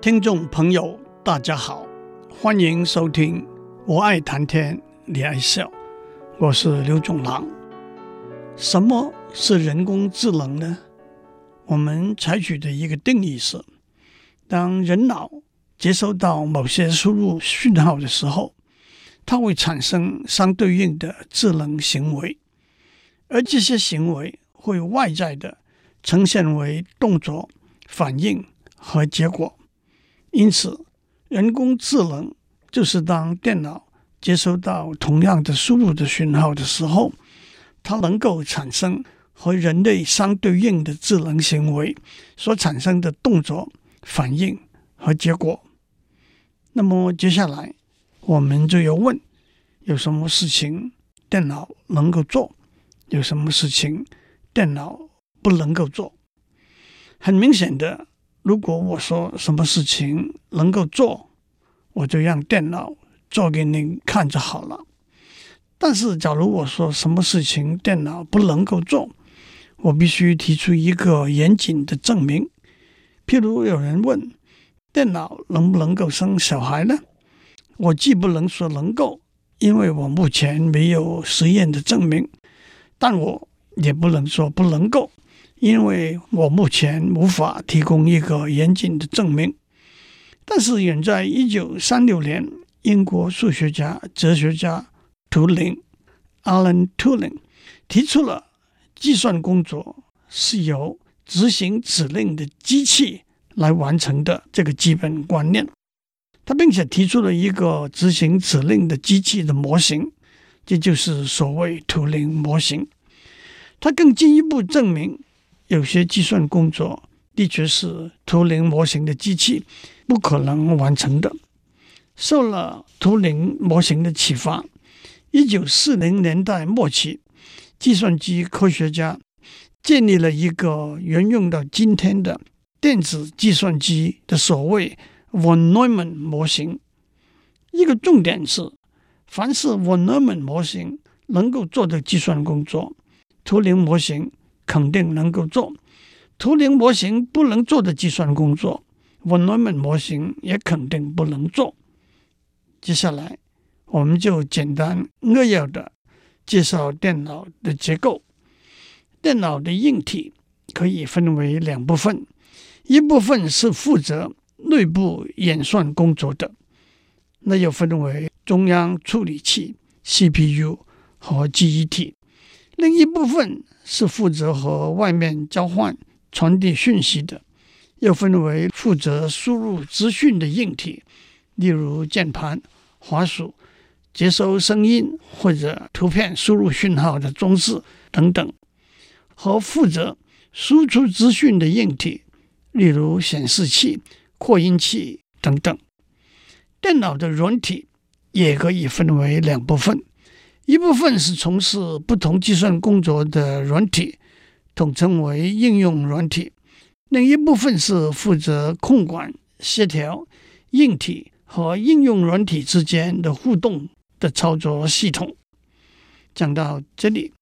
听众朋友，大家好，欢迎收听《我爱谈天，你爱笑》，我是刘总郎。什么是人工智能呢？我们采取的一个定义是：当人脑接收到某些输入讯号的时候，它会产生相对应的智能行为，而这些行为会外在的呈现为动作、反应和结果。因此，人工智能就是当电脑接收到同样的输入的讯号的时候，它能够产生和人类相对应的智能行为所产生的动作、反应和结果。那么接下来，我们就要问：有什么事情电脑能够做？有什么事情电脑不能够做？很明显的，如果我说什么事情能够做，我就让电脑做给您看就好了。但是，假如我说什么事情电脑不能够做，我必须提出一个严谨的证明。譬如有人问：电脑能不能够生小孩呢？我既不能说能够，因为我目前没有实验的证明；但我也不能说不能够，因为我目前无法提供一个严谨的证明。但是，远在一九三六年，英国数学家、哲学家图灵 （Alan Turing） 提出了计算工作是由执行指令的机器来完成的这个基本观念。他并且提出了一个执行指令的机器的模型，这就是所谓图灵模型。他更进一步证明，有些计算工作的确是图灵模型的机器不可能完成的。受了图灵模型的启发，一九四零年代末期，计算机科学家建立了一个沿用到今天的电子计算机的所谓。von Neumann 模型，一个重点是，凡是 von Neumann 模型能够做的计算工作，图灵模型肯定能够做；图灵模型不能做的计算工作，von Neumann 模型也肯定不能做。接下来，我们就简单扼要的介绍电脑的结构。电脑的硬体可以分为两部分，一部分是负责内部演算工作的，那又分为中央处理器 （CPU） 和记忆体；另一部分是负责和外面交换、传递讯息的，又分为负责输入资讯的硬体，例如键盘、滑鼠、接收声音或者图片输入讯号的装置等等，和负责输出资讯的硬体，例如显示器。扩音器等等，电脑的软体也可以分为两部分，一部分是从事不同计算工作的软体，统称为应用软体；另一部分是负责控管、协调硬体和应用软体之间的互动的操作系统。讲到这里，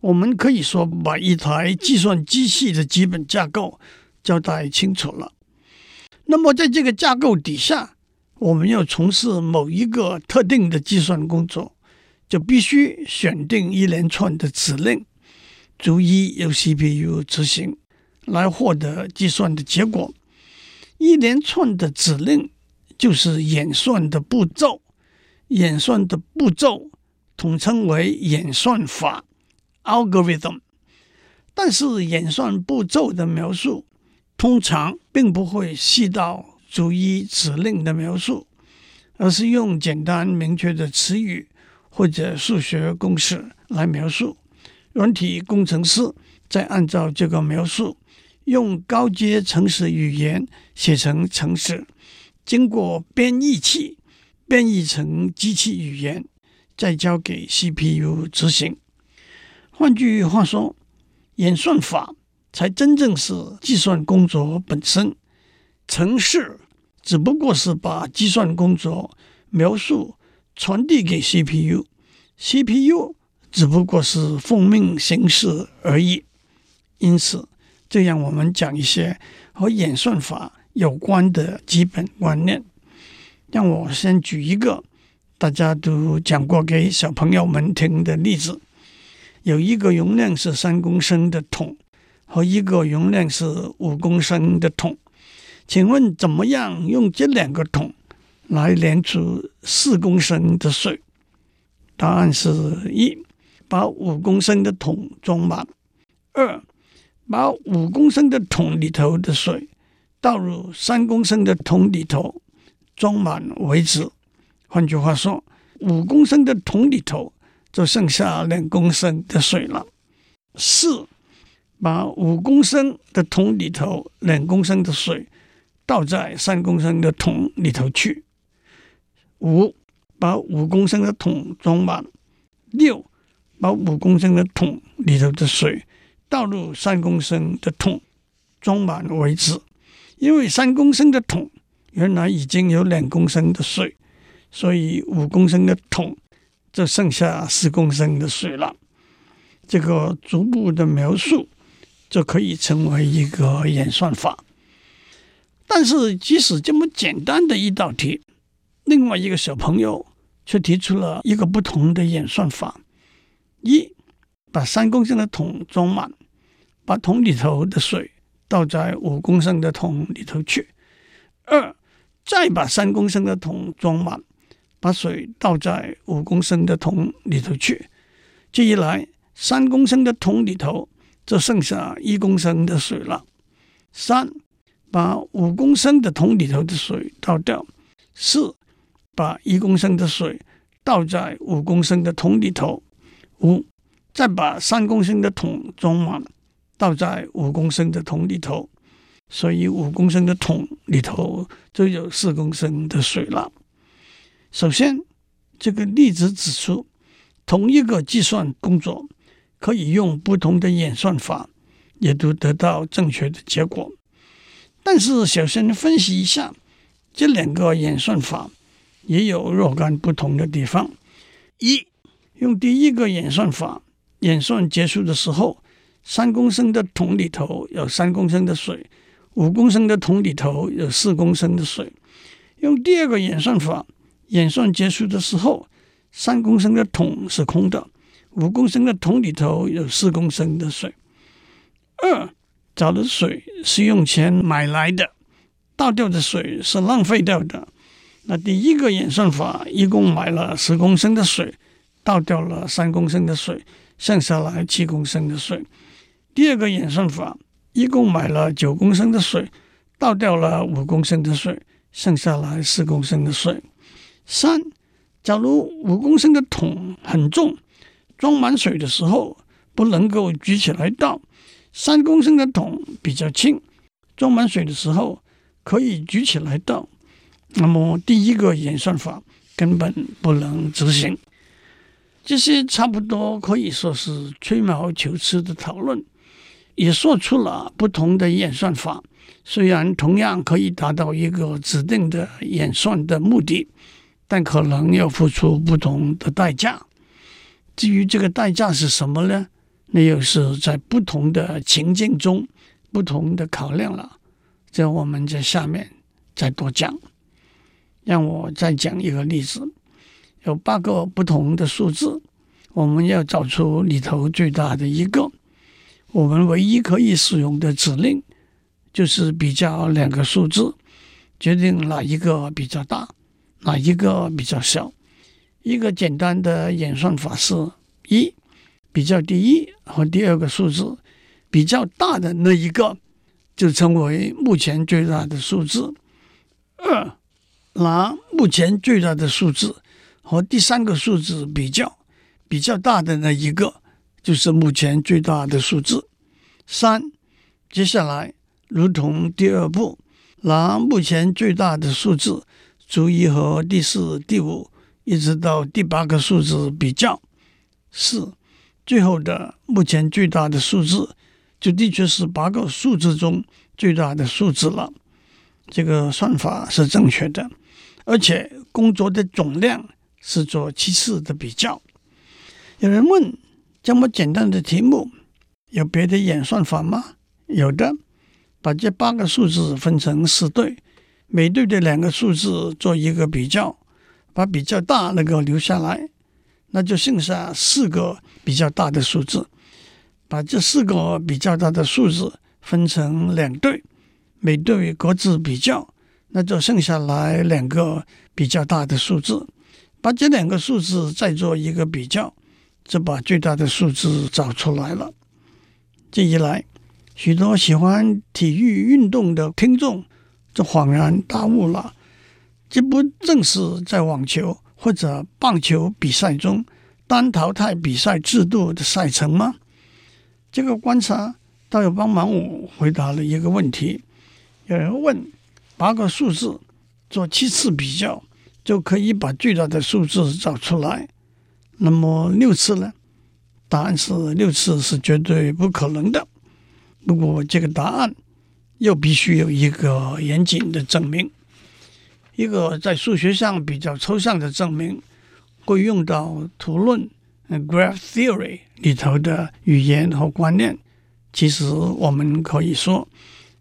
我们可以说把一台计算机器的基本架构交代清楚了。那么，在这个架构底下，我们要从事某一个特定的计算工作，就必须选定一连串的指令，逐一由 CPU 执行，来获得计算的结果。一连串的指令就是演算的步骤，演算的步骤统称为演算法 （algorithm）。但是，演算步骤的描述，通常并不会细到逐一指令的描述，而是用简单明确的词语或者数学公式来描述。软体工程师再按照这个描述，用高阶程式语言写成程式，经过编译器编译成机器语言，再交给 CPU 执行。换句话说，演算法。才真正是计算工作本身，程式只不过是把计算工作描述传递给 CPU，CPU 只不过是奉命行事而已。因此，这样我们讲一些和演算法有关的基本观念。让我先举一个大家都讲过给小朋友们听的例子：有一个容量是三公升的桶和一个容量是五公升的桶，请问怎么样用这两个桶来量出四公升的水？答案是一，把五公升的桶装满；二，把五公升的桶里头的水倒入三公升的桶里头。装满为止。换句话说，五公升的桶里头就剩下两公升的水了。四，把五公升的桶里头两公升的水倒在三公升的桶里头去。五，把五公升的桶装满。六，把五公升的桶里头的水倒入三公升的桶，装满为止。因为三公升的桶。原来已经有两公升的水，所以五公升的桶就剩下四公升的水了。这个逐步的描述就可以成为一个演算法。但是，即使这么简单的一道题，另外一个小朋友却提出了一个不同的演算法：一，把三公升的桶装满，把桶里头的水倒在五公升的桶里头去；二，再把三公升的桶装满，把水倒在五公升的桶里头去。这一来，三公升的桶里头就剩下一公升的水了。三，把五公升的桶里头的水倒掉。四，把一公升的水倒在五公升的桶里头。五，再把三公升的桶装满，倒在五公升的桶里头。所以五公升的桶里头就有四公升的水了。首先，这个例子指出，同一个计算工作可以用不同的演算法，也都得到正确的结果。但是，首先分析一下这两个演算法也有若干不同的地方。一，用第一个演算法，演算结束的时候，三公升的桶里头有三公升的水。五公升的桶里头有四公升的水。用第二个演算法，演算结束的时候，三公升的桶是空的，五公升的桶里头有四公升的水。二，找的水是用钱买来的，倒掉的水是浪费掉的。那第一个演算法一共买了十公升的水，倒掉了三公升的水，剩下来七公升的水。第二个演算法。一共买了九公升的水，倒掉了五公升的水，剩下来四公升的水。三，假如五公升的桶很重，装满水的时候不能够举起来倒；三公升的桶比较轻，装满水的时候可以举起来倒。那么第一个演算法根本不能执行。这些差不多可以说是吹毛求疵的讨论。也说出了不同的演算法，虽然同样可以达到一个指定的演算的目的，但可能要付出不同的代价。至于这个代价是什么呢？那又是在不同的情境中不同的考量了。这我们在下面再多讲。让我再讲一个例子：有八个不同的数字，我们要找出里头最大的一个。我们唯一可以使用的指令就是比较两个数字，决定哪一个比较大，哪一个比较小。一个简单的演算法是：一，比较第一和第二个数字，比较大的那一个就称为目前最大的数字；二，拿目前最大的数字和第三个数字比较，比较大的那一个。就是目前最大的数字。三，接下来如同第二步，拿目前最大的数字逐一和第四、第五一直到第八个数字比较。四，最后的目前最大的数字就的确是八个数字中最大的数字了。这个算法是正确的，而且工作的总量是做七次的比较。有人问。这么简单的题目，有别的演算法吗？有的，把这八个数字分成四对，每对的两个数字做一个比较，把比较大那个留下来，那就剩下四个比较大的数字。把这四个比较大的数字分成两对，每对各自比较，那就剩下来两个比较大的数字。把这两个数字再做一个比较，就把最大的数字找出来了。这一来，许多喜欢体育运动的听众就恍然大悟了：这不正是在网球或者棒球比赛中单淘汰比赛制度的赛程吗？这个观察倒有帮忙我回答了一个问题。有人问：八个数字做七次比较。就可以把最大的数字找出来。那么六次呢？答案是六次是绝对不可能的。不过这个答案又必须有一个严谨的证明，一个在数学上比较抽象的证明，会用到图论 （graph theory） 里头的语言和观念。其实我们可以说，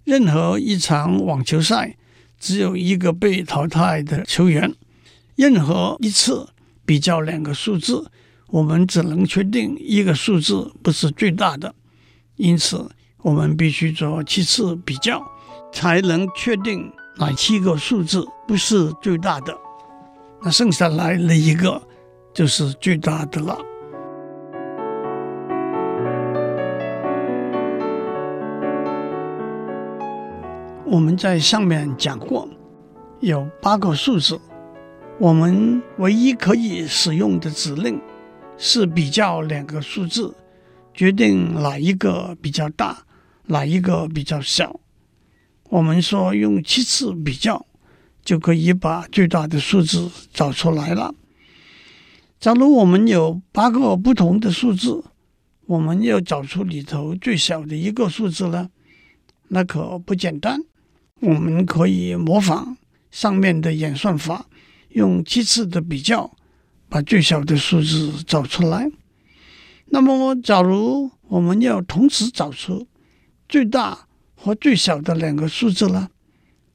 任何一场网球赛只有一个被淘汰的球员。任何一次比较两个数字，我们只能确定一个数字不是最大的，因此我们必须做七次比较，才能确定哪七个数字不是最大的。那剩下来的一个就是最大的了。我们在上面讲过，有八个数字。我们唯一可以使用的指令是比较两个数字，决定哪一个比较大，哪一个比较小。我们说用七次比较就可以把最大的数字找出来了。假如我们有八个不同的数字，我们要找出里头最小的一个数字呢？那可不简单。我们可以模仿上面的演算法。用七次的比较，把最小的数字找出来。那么，假如我们要同时找出最大和最小的两个数字呢？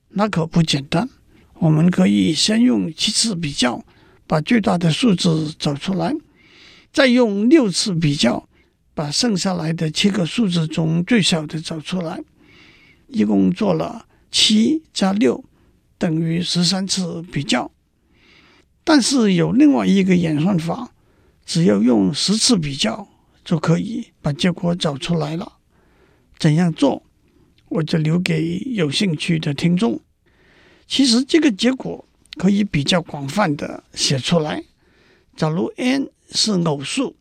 那可不简单。我们可以先用七次比较，把最大的数字找出来，再用六次比较，把剩下来的七个数字中最小的找出来。一共做了七加六等于十三次比较。但是有另外一个演算法，只要用十次比较就可以把结果找出来了。怎样做？我就留给有兴趣的听众。其实这个结果可以比较广泛的写出来。假如 n 是偶数，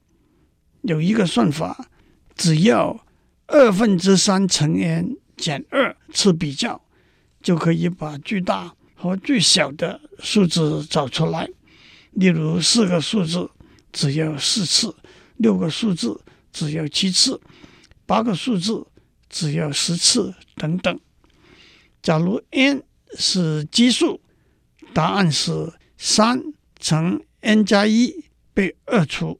有一个算法，只要二分之三乘 n 减二次比较，就可以把最大和最小的数字找出来，例如四个数字只要四次，六个数字只要七次，八个数字只要十次等等。假如 n 是奇数，答案是三乘 n 加一被二除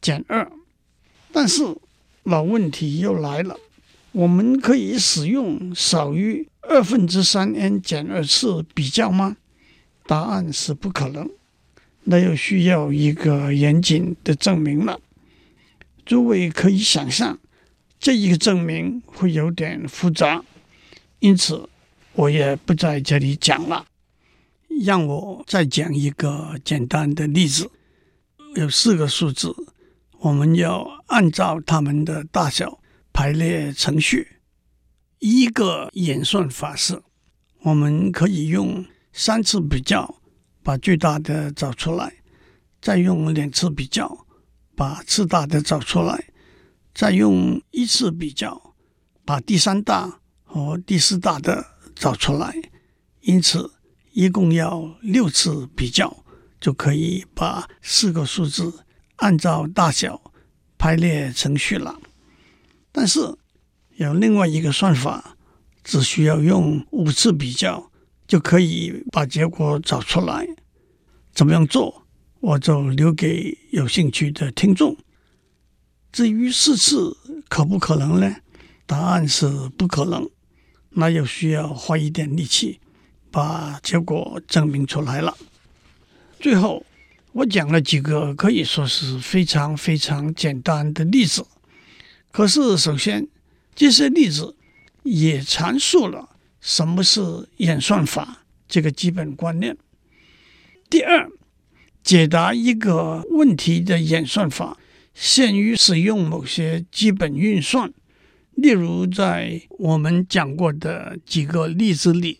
减二。但是老问题又来了，我们可以使用少于二分之三 n 减二次比较吗？答案是不可能，那又需要一个严谨的证明了。诸位可以想象，这一个证明会有点复杂，因此我也不在这里讲了。让我再讲一个简单的例子：有四个数字，我们要按照它们的大小排列程序。一个演算法是，我们可以用三次比较把最大的找出来，再用两次比较把次大的找出来，再用一次比较把第三大和第四大的找出来。因此，一共要六次比较就可以把四个数字按照大小排列程序了。但是，有另外一个算法，只需要用五次比较就可以把结果找出来。怎么样做，我就留给有兴趣的听众。至于四次可不可能呢？答案是不可能。那又需要花一点力气把结果证明出来了。最后，我讲了几个可以说是非常非常简单的例子。可是，首先，这些例子也阐述了什么是演算法这个基本观念。第二，解答一个问题的演算法限于使用某些基本运算。例如，在我们讲过的几个例子里，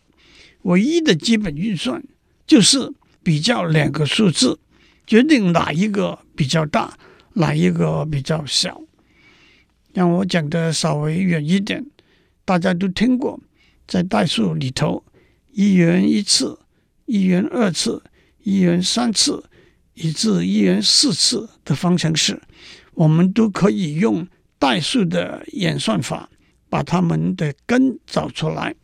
唯一的基本运算就是比较两个数字，决定哪一个比较大，哪一个比较小。让我讲的稍微远一点，大家都听过，在代数里头，一元一次、一元二次、一元三次，以至一元四次的方程式，我们都可以用。代数的演算法把它们的根找出来。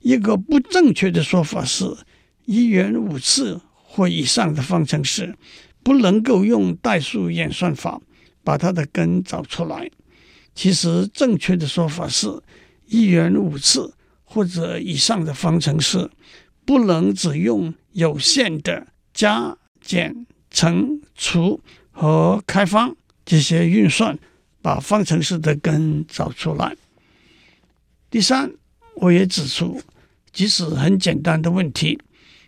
一个不正确的说法是，一元五次或以上的方程式不能够用代数演算法把它的根找出来。其实正确的说法是，一元五次或者以上的方程式不能只用有限的加减乘除和开方这些运算。把方程式的根找出来。第三，我也指出，即使很简单的问题，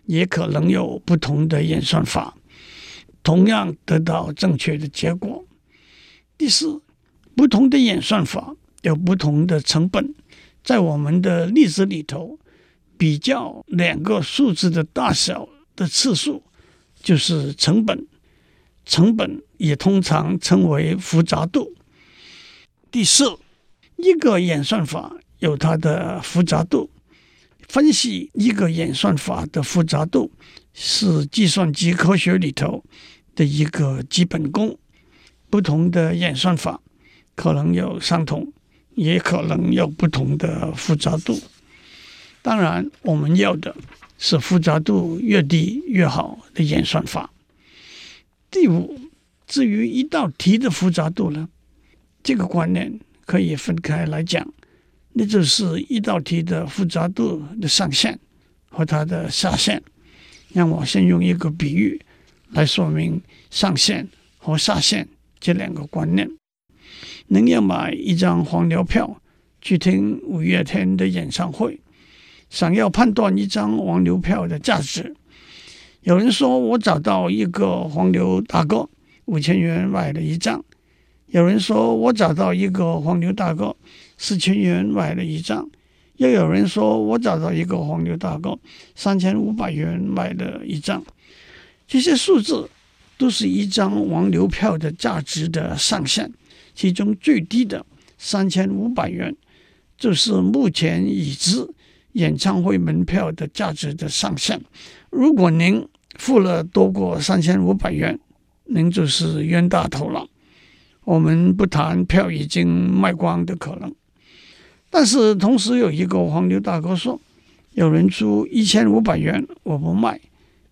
也可能有不同的演算法，同样得到正确的结果。第四，不同的演算法有不同的成本。在我们的例子里头，比较两个数字的大小的次数就是成本，成本也通常称为复杂度。第四，一个演算法有它的复杂度。分析一个演算法的复杂度是计算机科学里头的一个基本功。不同的演算法可能有相同，也可能有不同的复杂度。当然，我们要的是复杂度越低越好的演算法。第五，至于一道题的复杂度呢？这个观念可以分开来讲，那就是一道题的复杂度的上限和它的下限。让我先用一个比喻来说明上限和下限这两个观念。您要买一张黄牛票去听五月天的演唱会，想要判断一张黄牛票的价值，有人说我找到一个黄牛大哥，五千元买了一张。有人说我找到一个黄牛大哥，四千元买了一张；又有人说我找到一个黄牛大哥，三千五百元买了一张。这些数字都是一张黄牛票的价值的上限，其中最低的三千五百元，就是目前已知演唱会门票的价值的上限。如果您付了多过三千五百元，您就是冤大头了。我们不谈票已经卖光的可能，但是同时有一个黄牛大哥说，有人出一千五百元，我不卖；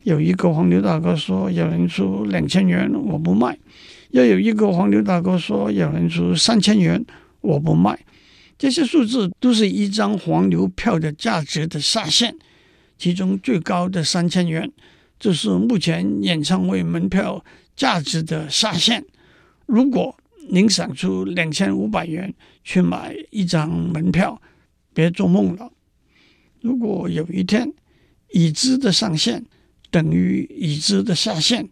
有一个黄牛大哥说，有人出两千元，我不卖；又有一个黄牛大哥说，有人出三千元，我不卖。这些数字都是一张黄牛票的价值的下限，其中最高的三千元，就是目前演唱会门票价值的下限。如果您想出两千五百元去买一张门票，别做梦了。如果有一天已知的上限等于已知的下限，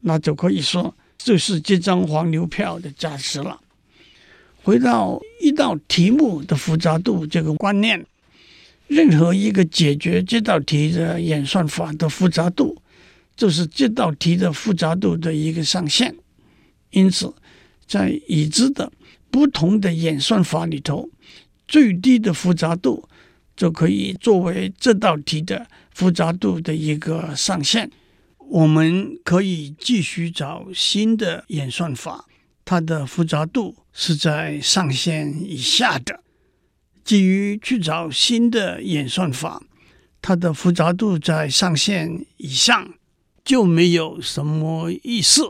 那就可以说这是这张黄牛票的价值了。回到一道题目的复杂度这个观念，任何一个解决这道题的演算法的复杂度，就是这道题的复杂度的一个上限。因此，在已知的不同的演算法里头，最低的复杂度就可以作为这道题的复杂度的一个上限。我们可以继续找新的演算法，它的复杂度是在上限以下的。至于去找新的演算法，它的复杂度在上限以上，就没有什么意思。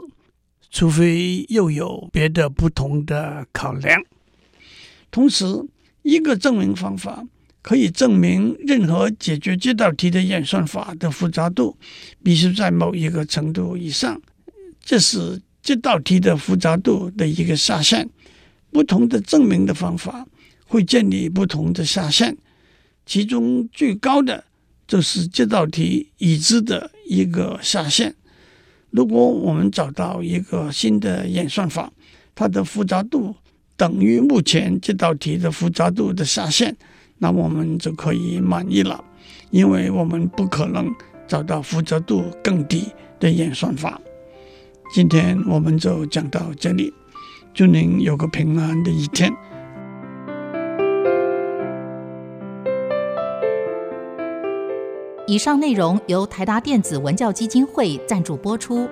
除非又有别的不同的考量。同时，一个证明方法可以证明任何解决这道题的演算法的复杂度必须在某一个程度以上，这是这道题的复杂度的一个下限。不同的证明的方法会建立不同的下限，其中最高的就是这道题已知的一个下限。如果我们找到一个新的演算法，它的复杂度等于目前这道题的复杂度的下限，那我们就可以满意了，因为我们不可能找到复杂度更低的演算法。今天我们就讲到这里，祝您有个平安的一天。以上内容由台达电子文教基金会赞助播出。